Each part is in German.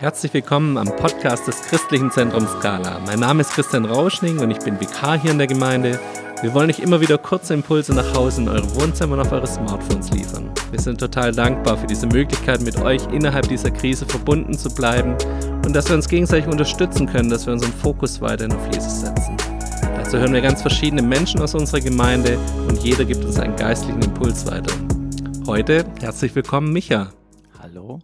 Herzlich willkommen am Podcast des Christlichen Zentrums Skala. Mein Name ist Christian Rauschning und ich bin Vikar hier in der Gemeinde. Wir wollen euch immer wieder kurze Impulse nach Hause in eure Wohnzimmer und auf eure Smartphones liefern. Wir sind total dankbar für diese Möglichkeit, mit euch innerhalb dieser Krise verbunden zu bleiben und dass wir uns gegenseitig unterstützen können, dass wir unseren Fokus weiterhin auf Jesus setzen. Dazu hören wir ganz verschiedene Menschen aus unserer Gemeinde und jeder gibt uns einen geistlichen Impuls weiter. Heute herzlich willkommen, Micha. Hallo.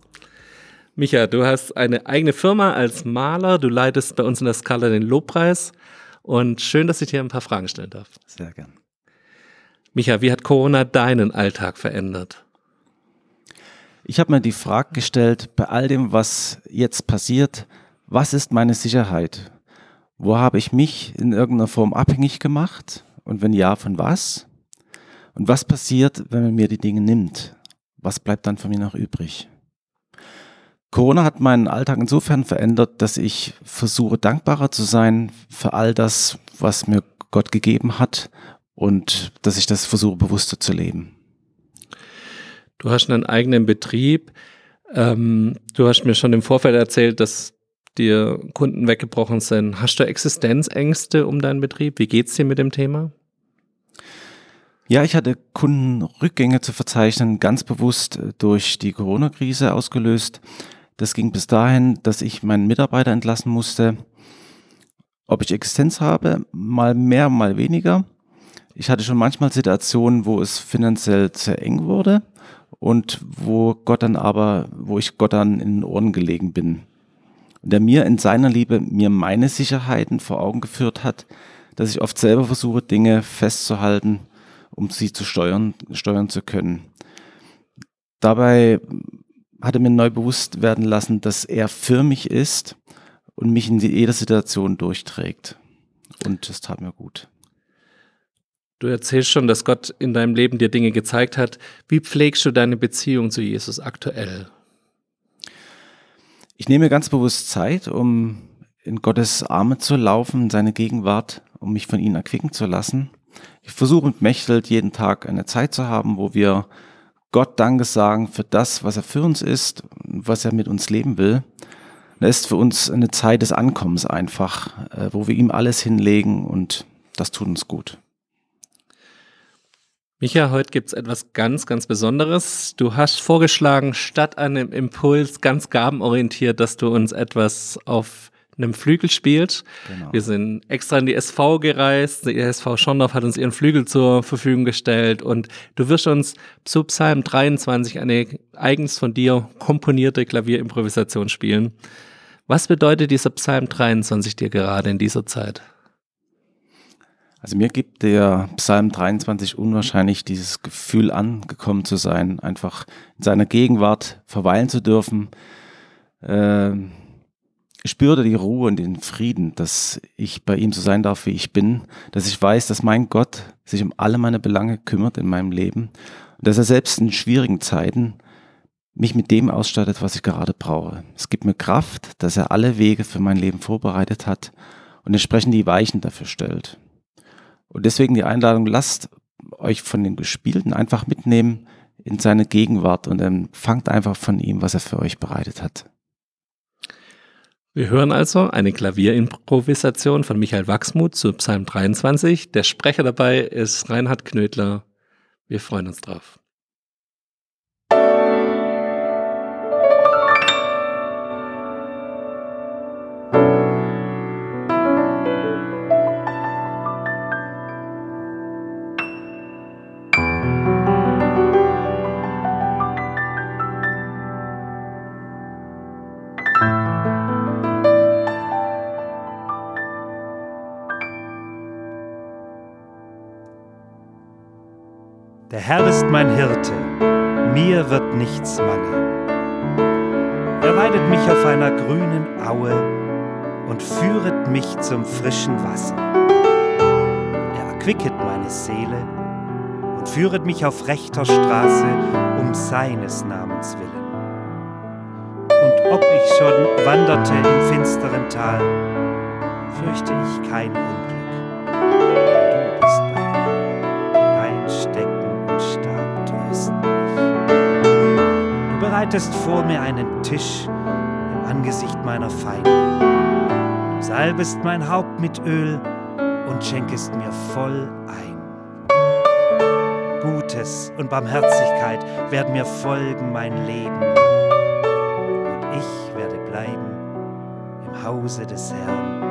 Micha, du hast eine eigene Firma als Maler, du leitest bei uns in der Skala den Lobpreis und schön, dass ich dir ein paar Fragen stellen darf. Sehr gern. Micha, wie hat Corona deinen Alltag verändert? Ich habe mir die Frage gestellt, bei all dem, was jetzt passiert, was ist meine Sicherheit? Wo habe ich mich in irgendeiner Form abhängig gemacht? Und wenn ja, von was? Und was passiert, wenn man mir die Dinge nimmt? Was bleibt dann von mir noch übrig? Corona hat meinen Alltag insofern verändert, dass ich versuche, dankbarer zu sein für all das, was mir Gott gegeben hat und dass ich das versuche, bewusster zu leben. Du hast einen eigenen Betrieb. Ähm, du hast mir schon im Vorfeld erzählt, dass dir Kunden weggebrochen sind. Hast du Existenzängste um deinen Betrieb? Wie geht's dir mit dem Thema? Ja, ich hatte Kundenrückgänge zu verzeichnen, ganz bewusst durch die Corona-Krise ausgelöst. Das ging bis dahin, dass ich meinen Mitarbeiter entlassen musste. Ob ich Existenz habe, mal mehr, mal weniger. Ich hatte schon manchmal Situationen, wo es finanziell sehr eng wurde und wo Gott dann aber, wo ich Gott dann in den Ohren gelegen bin. Und der mir in seiner Liebe mir meine Sicherheiten vor Augen geführt hat, dass ich oft selber versuche, Dinge festzuhalten, um sie zu steuern, steuern zu können. Dabei hatte mir neu bewusst werden lassen, dass er für mich ist und mich in jeder Situation durchträgt. Und das tat mir gut. Du erzählst schon, dass Gott in deinem Leben dir Dinge gezeigt hat. Wie pflegst du deine Beziehung zu Jesus aktuell? Ich nehme ganz bewusst Zeit, um in Gottes Arme zu laufen, in seine Gegenwart, um mich von ihm erquicken zu lassen. Ich versuche mit Mechtelt jeden Tag eine Zeit zu haben, wo wir Gott Danke sagen für das, was er für uns ist, was er mit uns leben will. Das ist für uns eine Zeit des Ankommens einfach, äh, wo wir ihm alles hinlegen und das tut uns gut. Micha, heute gibt es etwas ganz, ganz Besonderes. Du hast vorgeschlagen, statt einem Impuls ganz gabenorientiert, dass du uns etwas auf einem Flügel spielt. Genau. Wir sind extra in die SV gereist. Die SV Schondorf hat uns ihren Flügel zur Verfügung gestellt und du wirst uns zu Psalm 23 eine eigens von dir komponierte Klavierimprovisation spielen. Was bedeutet dieser Psalm 23 dir gerade in dieser Zeit? Also mir gibt der Psalm 23 unwahrscheinlich dieses Gefühl angekommen zu sein, einfach in seiner Gegenwart verweilen zu dürfen. Äh, ich spürte die Ruhe und den Frieden, dass ich bei ihm so sein darf, wie ich bin, dass ich weiß, dass mein Gott sich um alle meine Belange kümmert in meinem Leben und dass er selbst in schwierigen Zeiten mich mit dem ausstattet, was ich gerade brauche. Es gibt mir Kraft, dass er alle Wege für mein Leben vorbereitet hat und entsprechend die Weichen dafür stellt. Und deswegen die Einladung, lasst euch von den Gespielten einfach mitnehmen in seine Gegenwart und empfangt einfach von ihm, was er für euch bereitet hat. Wir hören also eine Klavierimprovisation von Michael Wachsmuth zu Psalm 23. Der Sprecher dabei ist Reinhard Knödler. Wir freuen uns drauf. Der Herr ist mein Hirte, mir wird nichts mangeln. Er weidet mich auf einer grünen Aue und führet mich zum frischen Wasser. Er erquicket meine Seele und führet mich auf rechter Straße um seines Namens willen. Und ob ich schon wanderte im finsteren Tal, fürchte ich kein bereitest vor mir einen Tisch im Angesicht meiner Feinde. Du salbest mein Haupt mit Öl und schenkest mir voll ein. Gutes und Barmherzigkeit werden mir folgen mein Leben. Und ich werde bleiben im Hause des Herrn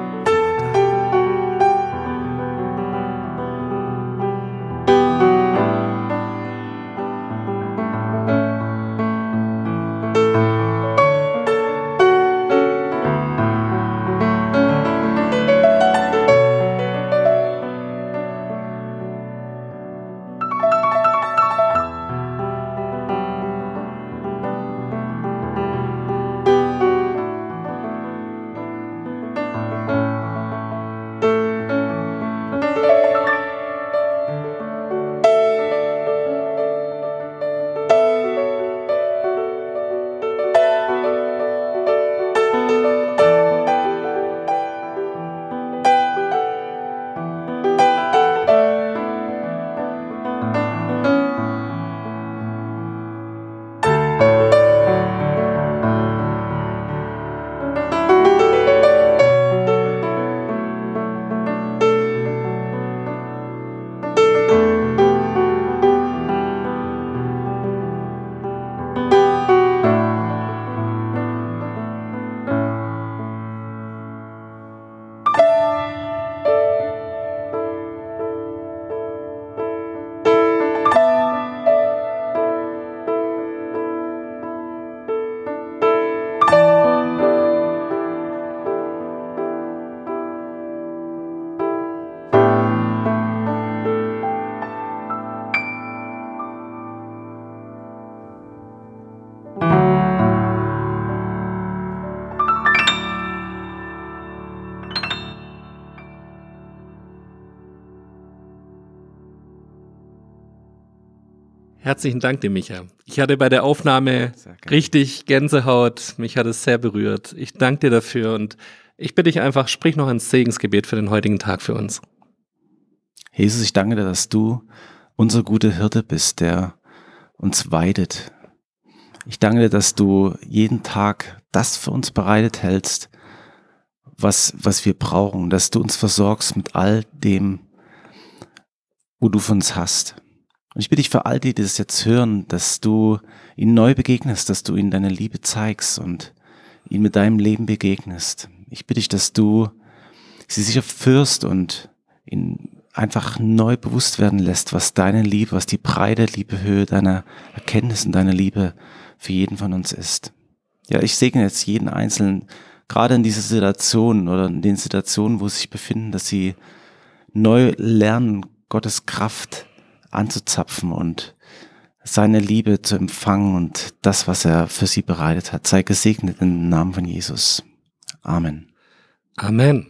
Herzlichen Dank dir, Micha. Ich hatte bei der Aufnahme richtig Gänsehaut. Mich hat es sehr berührt. Ich danke dir dafür und ich bitte dich einfach, sprich noch ein Segensgebet für den heutigen Tag für uns. Jesus, ich danke dir, dass du unser guter Hirte bist, der uns weidet. Ich danke dir, dass du jeden Tag das für uns bereitet hältst, was, was wir brauchen, dass du uns versorgst mit all dem, wo du von uns hast. Und ich bitte dich für all die, die das jetzt hören, dass du ihnen neu begegnest, dass du ihnen deine Liebe zeigst und ihnen mit deinem Leben begegnest. Ich bitte dich, dass du sie sicher führst und ihnen einfach neu bewusst werden lässt, was deine Liebe, was die breite Liebe Höhe deiner Erkenntnis und deiner Liebe für jeden von uns ist. Ja, ich segne jetzt jeden Einzelnen, gerade in dieser Situation oder in den Situationen, wo sie sich befinden, dass sie neu lernen, Gottes Kraft anzuzapfen und seine Liebe zu empfangen und das, was er für sie bereitet hat. Sei gesegnet im Namen von Jesus. Amen. Amen.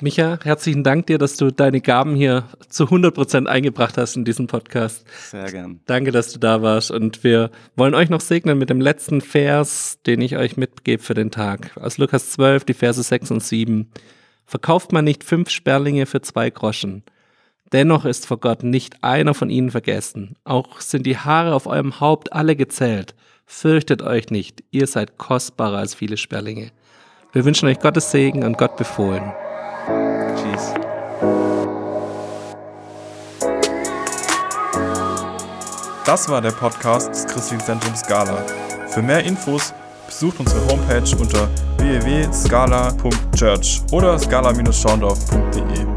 Micha, herzlichen Dank dir, dass du deine Gaben hier zu 100 Prozent eingebracht hast in diesen Podcast. Sehr gern. Danke, dass du da warst. Und wir wollen euch noch segnen mit dem letzten Vers, den ich euch mitgebe für den Tag. Aus Lukas 12, die Verse 6 und 7. Verkauft man nicht fünf Sperlinge für zwei Groschen Dennoch ist vor Gott nicht einer von ihnen vergessen. Auch sind die Haare auf eurem Haupt alle gezählt. Fürchtet euch nicht, ihr seid kostbarer als viele Sperlinge. Wir wünschen euch Gottes Segen und Gott befohlen. Tschüss. Das war der Podcast des Christlichen Zentrums Scala. Für mehr Infos besucht unsere Homepage unter www.scala.church oder scala-schaundorf.de.